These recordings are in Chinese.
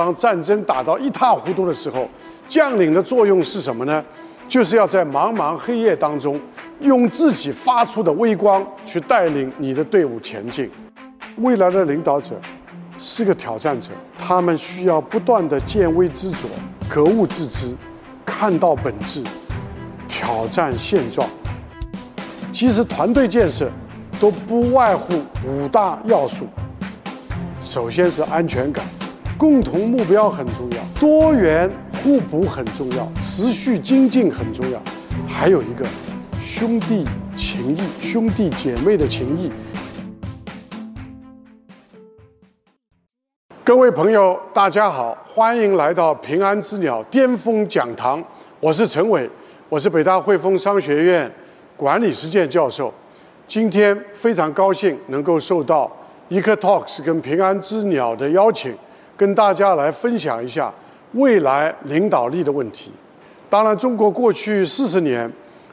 当战争打到一塌糊涂的时候，将领的作用是什么呢？就是要在茫茫黑夜当中，用自己发出的微光去带领你的队伍前进。未来的领导者是个挑战者，他们需要不断的见微知著、格物致知，看到本质，挑战现状。其实团队建设都不外乎五大要素。首先是安全感，共同目标很重要，多元互补很重要，持续精进很重要，还有一个兄弟情谊、兄弟姐妹的情谊。各位朋友，大家好，欢迎来到平安之鸟巅峰讲堂，我是陈伟，我是北大汇丰商学院管理实践教授，今天非常高兴能够受到。一刻 Talks 跟平安之鸟的邀请，跟大家来分享一下未来领导力的问题。当然，中国过去四十年，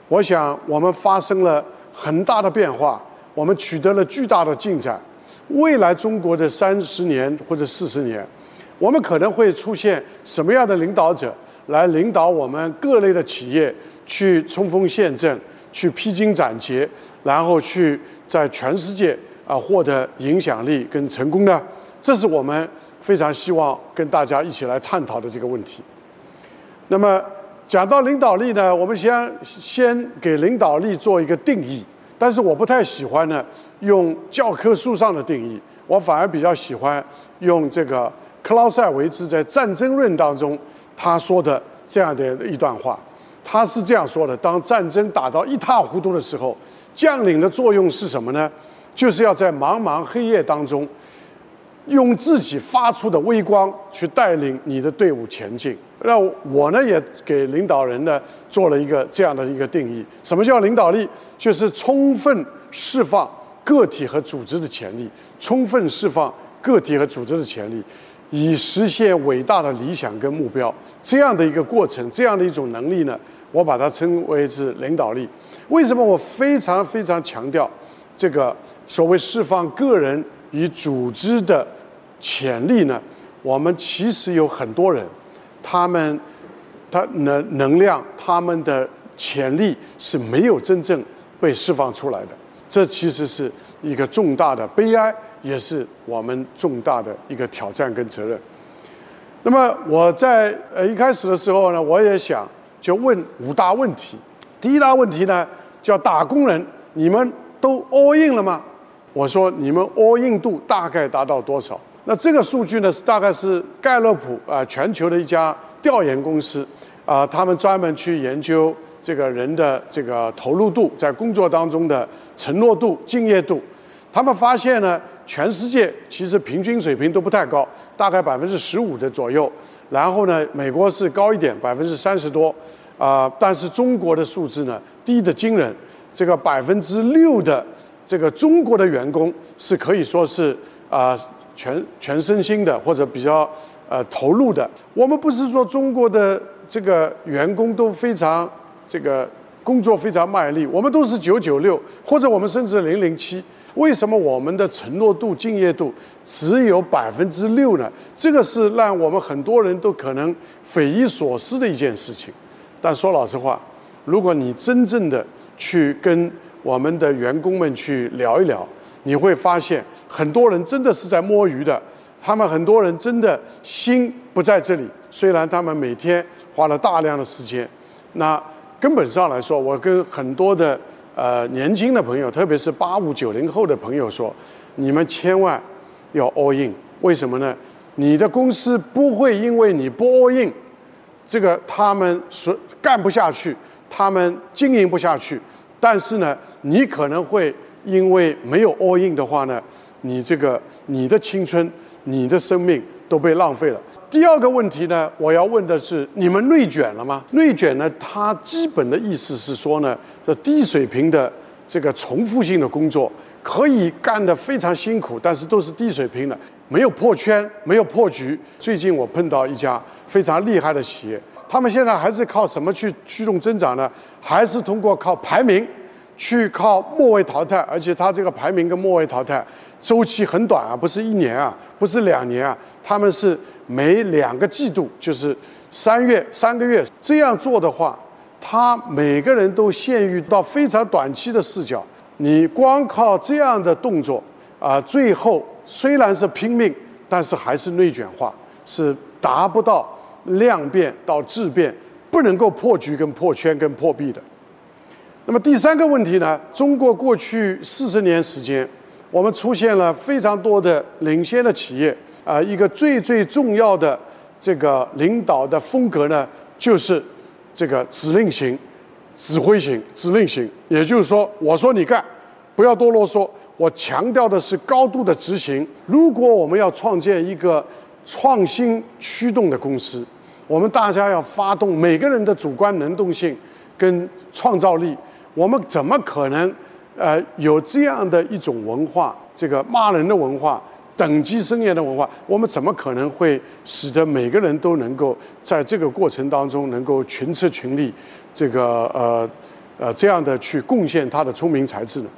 我想我们发生了很大的变化，我们取得了巨大的进展。未来中国的三十年或者四十年，我们可能会出现什么样的领导者来领导我们各类的企业去冲锋陷阵、去披荆斩棘，然后去在全世界。啊，获得影响力跟成功呢，这是我们非常希望跟大家一起来探讨的这个问题。那么讲到领导力呢，我们先先给领导力做一个定义，但是我不太喜欢呢用教科书上的定义，我反而比较喜欢用这个克劳塞维兹在《战争论》当中他说的这样的一段话，他是这样说的：当战争打到一塌糊涂的时候，将领的作用是什么呢？就是要在茫茫黑夜当中，用自己发出的微光去带领你的队伍前进。那我呢，也给领导人呢做了一个这样的一个定义：什么叫领导力？就是充分释放个体和组织的潜力，充分释放个体和组织的潜力，以实现伟大的理想跟目标。这样的一个过程，这样的一种能力呢，我把它称为是领导力。为什么我非常非常强调这个？所谓释放个人与组织的潜力呢？我们其实有很多人，他们他能能量，他们的潜力是没有真正被释放出来的。这其实是一个重大的悲哀，也是我们重大的一个挑战跟责任。那么我在呃一开始的时候呢，我也想就问五大问题。第一大问题呢，叫打工人，你们都 all in 了吗？我说你们 all in 度大概达到多少？那这个数据呢是大概是盖勒普啊全球的一家调研公司啊，他们专门去研究这个人的这个投入度，在工作当中的承诺度、敬业度。他们发现呢，全世界其实平均水平都不太高，大概百分之十五的左右。然后呢，美国是高一点，百分之三十多啊，但是中国的数字呢低得惊人，这个百分之六的。这个中国的员工是可以说是啊全全身心的或者比较呃投入的。我们不是说中国的这个员工都非常这个工作非常卖力，我们都是九九六或者我们甚至零零七。为什么我们的承诺度、敬业度只有百分之六呢？这个是让我们很多人都可能匪夷所思的一件事情。但说老实话，如果你真正的去跟我们的员工们去聊一聊，你会发现很多人真的是在摸鱼的，他们很多人真的心不在这里。虽然他们每天花了大量的时间，那根本上来说，我跟很多的呃年轻的朋友，特别是八五九零后的朋友说，你们千万要 all in。为什么呢？你的公司不会因为你不 all in，这个他们说干不下去，他们经营不下去。但是呢，你可能会因为没有 all in 的话呢，你这个你的青春、你的生命都被浪费了。第二个问题呢，我要问的是，你们内卷了吗？内卷呢，它基本的意思是说呢，这低水平的这个重复性的工作可以干得非常辛苦，但是都是低水平的，没有破圈，没有破局。最近我碰到一家非常厉害的企业。他们现在还是靠什么去驱动增长呢？还是通过靠排名，去靠末位淘汰，而且它这个排名跟末位淘汰周期很短啊，不是一年啊，不是两年啊，他们是每两个季度，就是三月三个月这样做的话，他每个人都陷于到非常短期的视角。你光靠这样的动作啊，最后虽然是拼命，但是还是内卷化，是达不到量变到质变，不能够破局、跟破圈、跟破壁的。那么第三个问题呢？中国过去四十年时间，我们出现了非常多的领先的企业啊，一个最最重要的这个领导的风格呢，就是这个指令型、指挥型、指令型。也就是说，我说你干，不要多啰嗦。我强调的是高度的执行。如果我们要创建一个创新驱动的公司，我们大家要发动每个人的主观能动性跟创造力。我们怎么可能，呃，有这样的一种文化，这个骂人的文化，等级森严的文化？我们怎么可能会使得每个人都能够在这个过程当中能够群策群力，这个呃呃这样的去贡献他的聪明才智呢？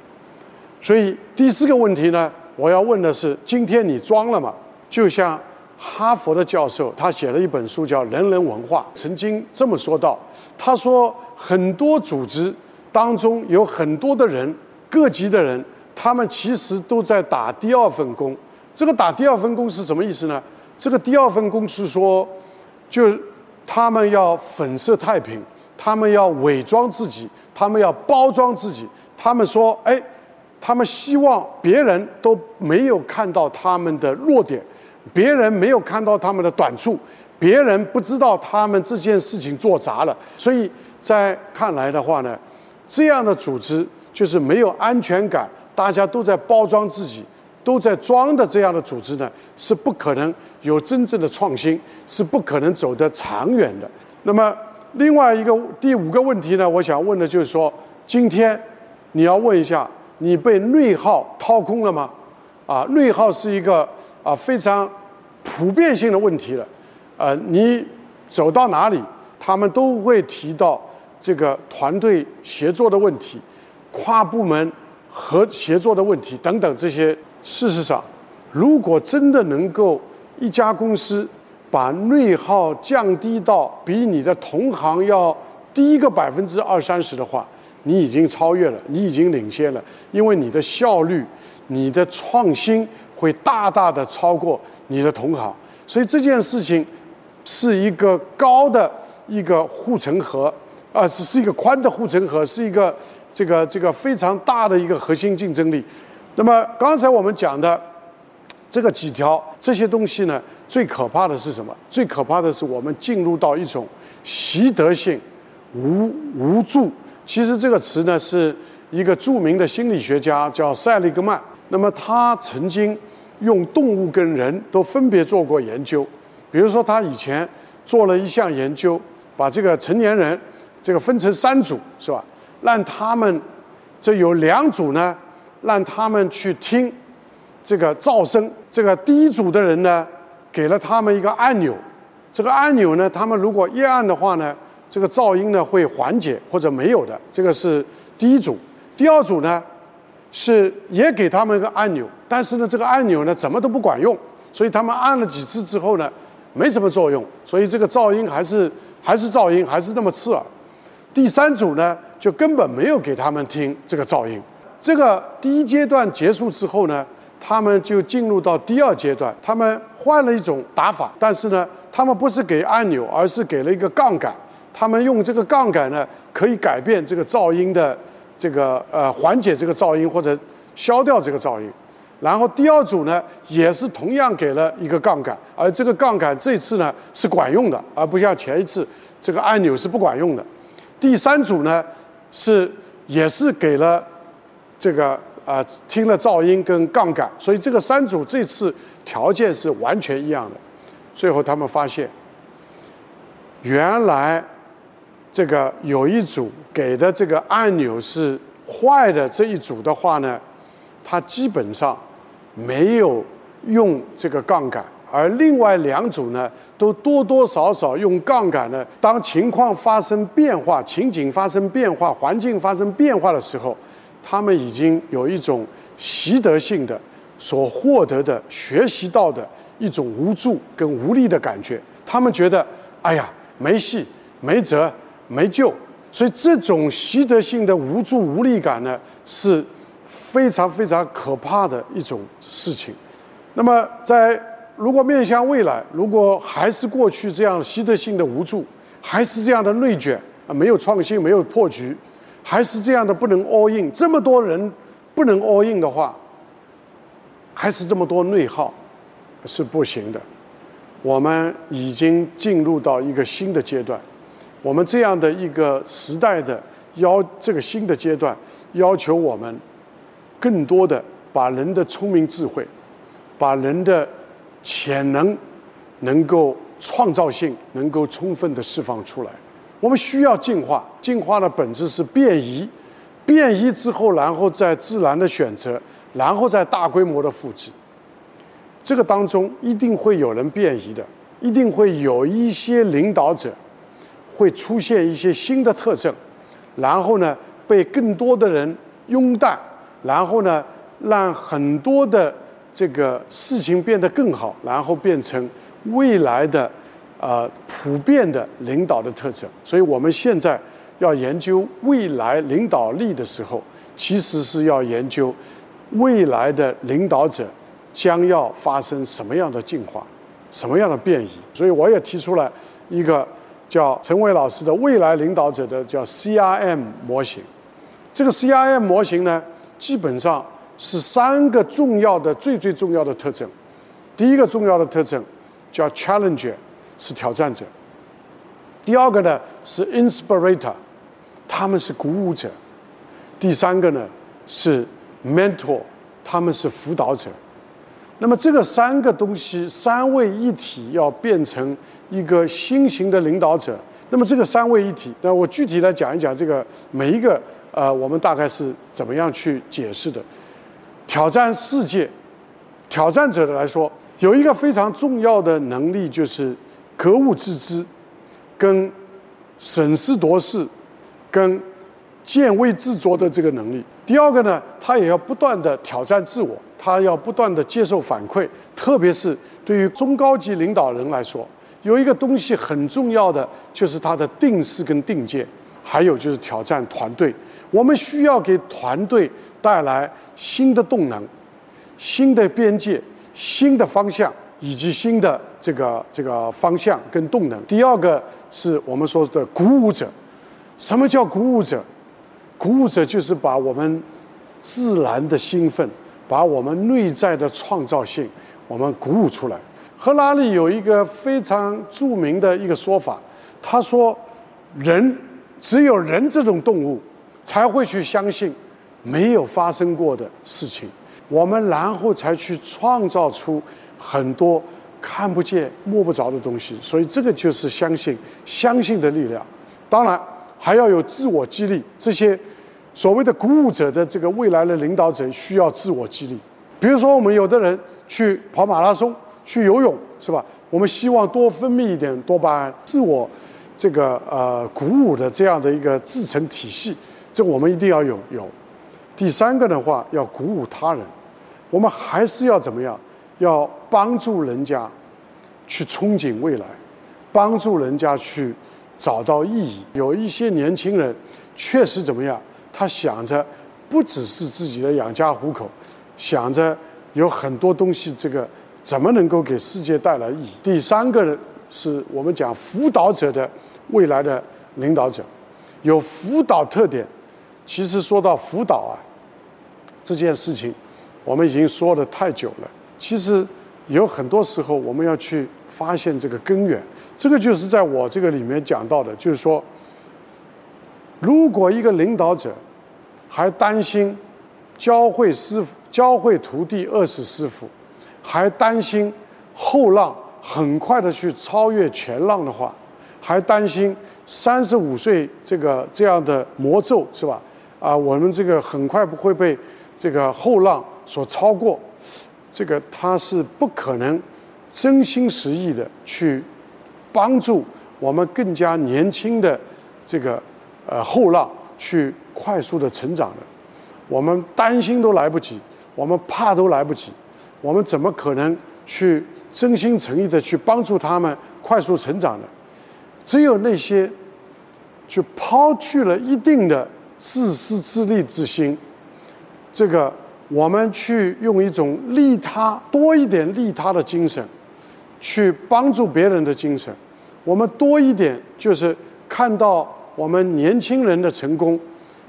所以第四个问题呢，我要问的是：今天你装了吗？就像哈佛的教授，他写了一本书叫《人人文化》，曾经这么说到，他说很多组织。当中有很多的人，各级的人，他们其实都在打第二份工。这个打第二份工是什么意思呢？这个第二份工是说，就他们要粉饰太平，他们要伪装自己，他们要包装自己。他们说，哎，他们希望别人都没有看到他们的弱点，别人没有看到他们的短处，别人不知道他们这件事情做砸了。所以在看来的话呢？这样的组织就是没有安全感，大家都在包装自己，都在装的这样的组织呢，是不可能有真正的创新，是不可能走得长远的。那么，另外一个第五个问题呢，我想问的就是说，今天你要问一下，你被内耗掏空了吗？啊，内耗是一个啊非常普遍性的问题了。呃，你走到哪里，他们都会提到。这个团队协作的问题，跨部门和协作的问题等等这些，事实上，如果真的能够一家公司把内耗降低到比你的同行要低一个百分之二三十的话，你已经超越了，你已经领先了，因为你的效率、你的创新会大大的超过你的同行，所以这件事情是一个高的一个护城河。啊，只是一个宽的护城河，是一个这个这个非常大的一个核心竞争力。那么刚才我们讲的这个几条这些东西呢，最可怕的是什么？最可怕的是我们进入到一种习得性无无助。其实这个词呢，是一个著名的心理学家叫塞利格曼。那么他曾经用动物跟人都分别做过研究，比如说他以前做了一项研究，把这个成年人。这个分成三组是吧？让他们这有两组呢，让他们去听这个噪声。这个第一组的人呢，给了他们一个按钮，这个按钮呢，他们如果一按的话呢，这个噪音呢会缓解或者没有的。这个是第一组。第二组呢，是也给他们一个按钮，但是呢，这个按钮呢怎么都不管用，所以他们按了几次之后呢，没什么作用，所以这个噪音还是还是噪音，还是那么刺耳。第三组呢，就根本没有给他们听这个噪音。这个第一阶段结束之后呢，他们就进入到第二阶段。他们换了一种打法，但是呢，他们不是给按钮，而是给了一个杠杆。他们用这个杠杆呢，可以改变这个噪音的这个呃缓解这个噪音或者消掉这个噪音。然后第二组呢，也是同样给了一个杠杆，而这个杠杆这次呢是管用的，而不像前一次这个按钮是不管用的。第三组呢，是也是给了这个啊听了噪音跟杠杆，所以这个三组这次条件是完全一样的。最后他们发现，原来这个有一组给的这个按钮是坏的，这一组的话呢，它基本上没有用这个杠杆。而另外两组呢，都多多少少用杠杆呢。当情况发生变化、情景发生变化、环境发生变化的时候，他们已经有一种习得性的所获得的、学习到的一种无助跟无力的感觉。他们觉得，哎呀，没戏、没辙、没救。所以这种习得性的无助无力感呢，是非常非常可怕的一种事情。那么，在如果面向未来，如果还是过去这样习得性的无助，还是这样的内卷啊，没有创新，没有破局，还是这样的不能 all in，这么多人不能 all in 的话，还是这么多内耗，是不行的。我们已经进入到一个新的阶段。我们这样的一个时代的要这个新的阶段，要求我们更多的把人的聪明智慧，把人的潜能能够创造性能够充分的释放出来。我们需要进化，进化的本质是变异，变异之后，然后再自然的选择，然后再大规模的复制。这个当中一定会有人变异的，一定会有一些领导者。会出现一些新的特征，然后呢，被更多的人拥戴，然后呢，让很多的这个事情变得更好，然后变成未来的呃普遍的领导的特征。所以我们现在要研究未来领导力的时候，其实是要研究未来的领导者将要发生什么样的进化，什么样的变异。所以我也提出了一个。叫陈伟老师的未来领导者的叫 CRM 模型，这个 CRM 模型呢，基本上是三个重要的、最最重要的特征。第一个重要的特征叫 Challenger，是挑战者；第二个呢是 Inspirator，他们是鼓舞者；第三个呢是 Mentor，他们是辅导者。那么这个三个东西三位一体要变成一个新型的领导者，那么这个三位一体，那我具体来讲一讲这个每一个呃，我们大概是怎么样去解释的？挑战世界，挑战者的来说，有一个非常重要的能力就是格物致知，跟审时度势，跟见微知著的这个能力。第二个呢，他也要不断的挑战自我。他要不断的接受反馈，特别是对于中高级领导人来说，有一个东西很重要的，就是他的定势跟定见，还有就是挑战团队。我们需要给团队带来新的动能、新的边界、新的方向以及新的这个这个方向跟动能。第二个是我们说的鼓舞者。什么叫鼓舞者？鼓舞者就是把我们自然的兴奋。把我们内在的创造性，我们鼓舞出来。赫拉利有一个非常著名的一个说法，他说：“人只有人这种动物，才会去相信没有发生过的事情，我们然后才去创造出很多看不见摸不着的东西。所以这个就是相信，相信的力量。当然还要有自我激励这些。”所谓的鼓舞者的这个未来的领导者需要自我激励，比如说我们有的人去跑马拉松、去游泳，是吧？我们希望多分泌一点多巴胺，自我这个呃鼓舞的这样的一个自成体系，这我们一定要有有。第三个的话，要鼓舞他人，我们还是要怎么样？要帮助人家去憧憬未来，帮助人家去找到意义。有一些年轻人确实怎么样？他想着不只是自己的养家糊口，想着有很多东西，这个怎么能够给世界带来意义？第三个呢是我们讲辅导者的未来的领导者，有辅导特点。其实说到辅导啊，这件事情我们已经说的太久了。其实有很多时候我们要去发现这个根源，这个就是在我这个里面讲到的，就是说。如果一个领导者还担心教会师傅、教会徒弟饿死师傅，还担心后浪很快的去超越前浪的话，还担心三十五岁这个这样的魔咒是吧？啊，我们这个很快不会被这个后浪所超过，这个他是不可能真心实意的去帮助我们更加年轻的这个。呃，后浪去快速的成长的，我们担心都来不及，我们怕都来不及，我们怎么可能去真心诚意的去帮助他们快速成长呢？只有那些去抛去了一定的自私自利之心，这个我们去用一种利他多一点利他的精神，去帮助别人的精神，我们多一点就是看到我们年轻人的成功，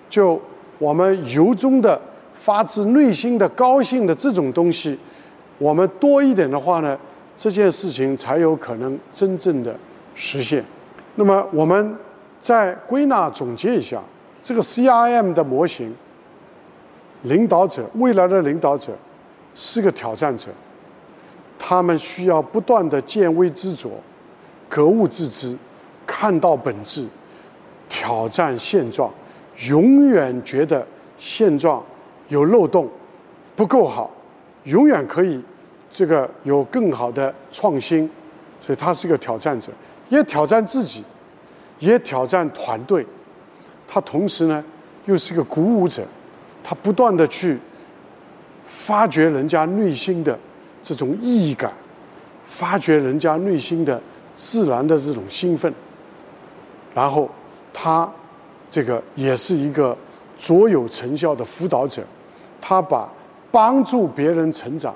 就。我们由衷的、发自内心的高兴的这种东西，我们多一点的话呢，这件事情才有可能真正的实现。那么，我们再归纳总结一下，这个 CRM 的模型，领导者未来的领导者是个挑战者，他们需要不断的见微知著、格物致知、看到本质、挑战现状。永远觉得现状有漏洞，不够好，永远可以这个有更好的创新，所以他是个挑战者，也挑战自己，也挑战团队。他同时呢，又是个鼓舞者，他不断的去发掘人家内心的这种意义感，发掘人家内心的自然的这种兴奋，然后他。这个也是一个卓有成效的辅导者，他把帮助别人成长、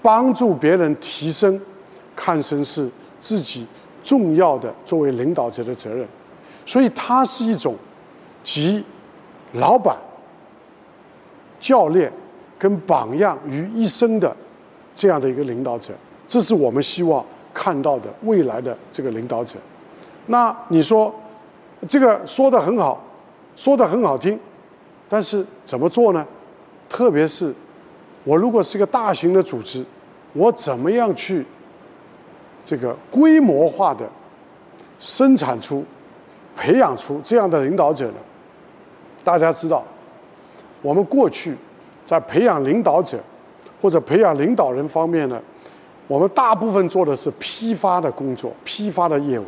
帮助别人提升，看成是自己重要的作为领导者的责任，所以他是一种集老板、教练跟榜样于一身的这样的一个领导者，这是我们希望看到的未来的这个领导者。那你说？这个说的很好，说的很好听，但是怎么做呢？特别是我如果是一个大型的组织，我怎么样去这个规模化的生产出、培养出这样的领导者呢？大家知道，我们过去在培养领导者或者培养领导人方面呢，我们大部分做的是批发的工作、批发的业务，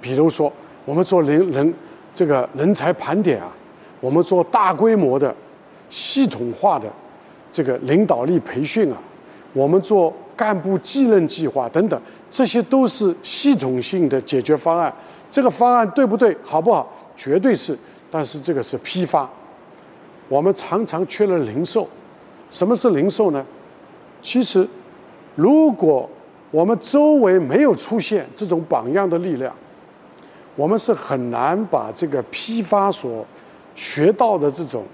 比如说。我们做人人这个人才盘点啊，我们做大规模的系统化的这个领导力培训啊，我们做干部继任计划等等，这些都是系统性的解决方案。这个方案对不对，好不好？绝对是。但是这个是批发，我们常常缺了零售。什么是零售呢？其实，如果我们周围没有出现这种榜样的力量，我们是很难把这个批发所学到的这种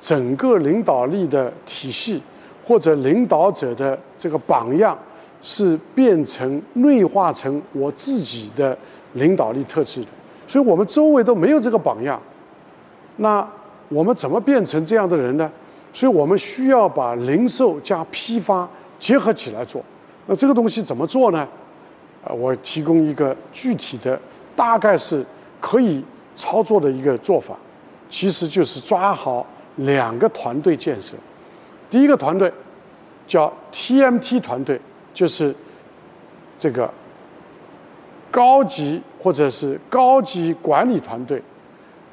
整个领导力的体系，或者领导者的这个榜样，是变成内化成我自己的领导力特质的。所以我们周围都没有这个榜样，那我们怎么变成这样的人呢？所以我们需要把零售加批发结合起来做。那这个东西怎么做呢？啊，我提供一个具体的。大概是可以操作的一个做法，其实就是抓好两个团队建设。第一个团队叫 TMT 团队，就是这个高级或者是高级管理团队，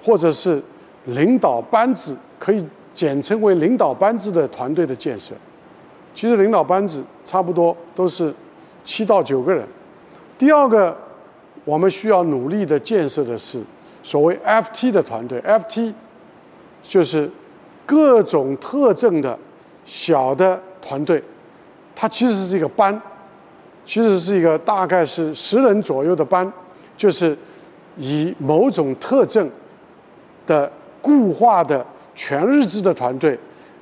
或者是领导班子，可以简称为领导班子的团队的建设。其实领导班子差不多都是七到九个人。第二个。我们需要努力的建设的是所谓 FT 的团队，FT 就是各种特征的小的团队，它其实是一个班，其实是一个大概是十人左右的班，就是以某种特征的固化的全日制的团队，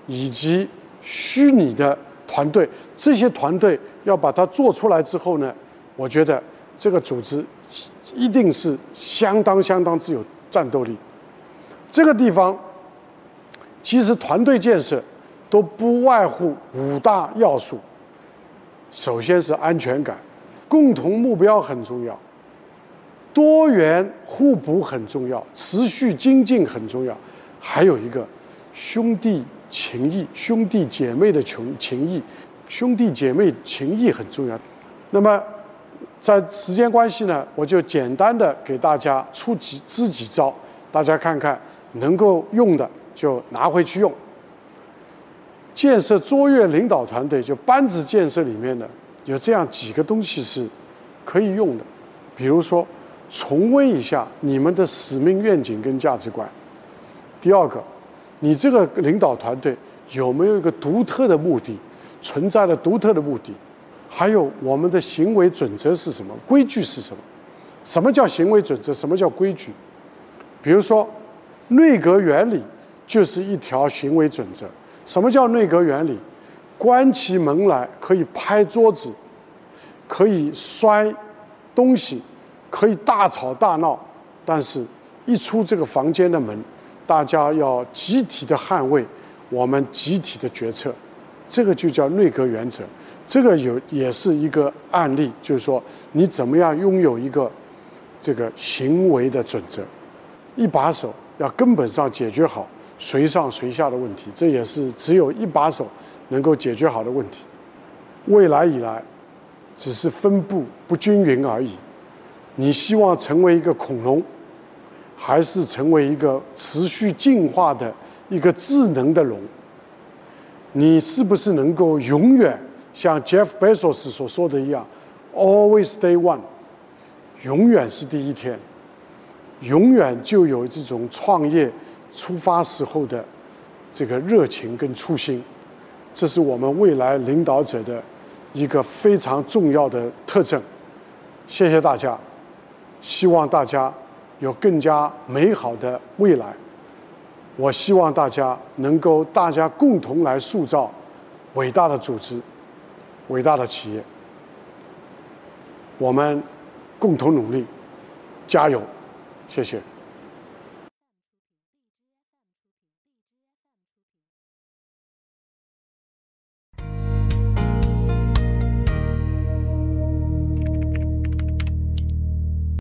以及虚拟的团队，这些团队要把它做出来之后呢，我觉得这个组织。一定是相当相当之有战斗力。这个地方，其实团队建设都不外乎五大要素。首先是安全感，共同目标很重要，多元互补很重要，持续精进很重要，还有一个兄弟情谊、兄弟姐妹的情情谊，兄弟姐妹情谊很重要。那么。在时间关系呢，我就简单的给大家出几支几招，大家看看能够用的就拿回去用。建设卓越领导团队，就班子建设里面的有这样几个东西是可以用的，比如说重温一下你们的使命愿景跟价值观。第二个，你这个领导团队有没有一个独特的目的，存在的独特的目的？还有我们的行为准则是什么？规矩是什么？什么叫行为准则？什么叫规矩？比如说，内阁原理就是一条行为准则。什么叫内阁原理？关起门来可以拍桌子，可以摔东西，可以大吵大闹，但是一出这个房间的门，大家要集体的捍卫我们集体的决策，这个就叫内阁原则。这个有也是一个案例，就是说你怎么样拥有一个这个行为的准则，一把手要根本上解决好谁上谁下的问题，这也是只有一把手能够解决好的问题。未来以来，只是分布不均匀而已。你希望成为一个恐龙，还是成为一个持续进化的一个智能的龙？你是不是能够永远？像 Jeff Bezos 所说的一样，Always Day One，永远是第一天，永远就有这种创业出发时候的这个热情跟初心，这是我们未来领导者的一个非常重要的特征。谢谢大家，希望大家有更加美好的未来。我希望大家能够大家共同来塑造伟大的组织。伟大的企业，我们共同努力，加油！谢谢。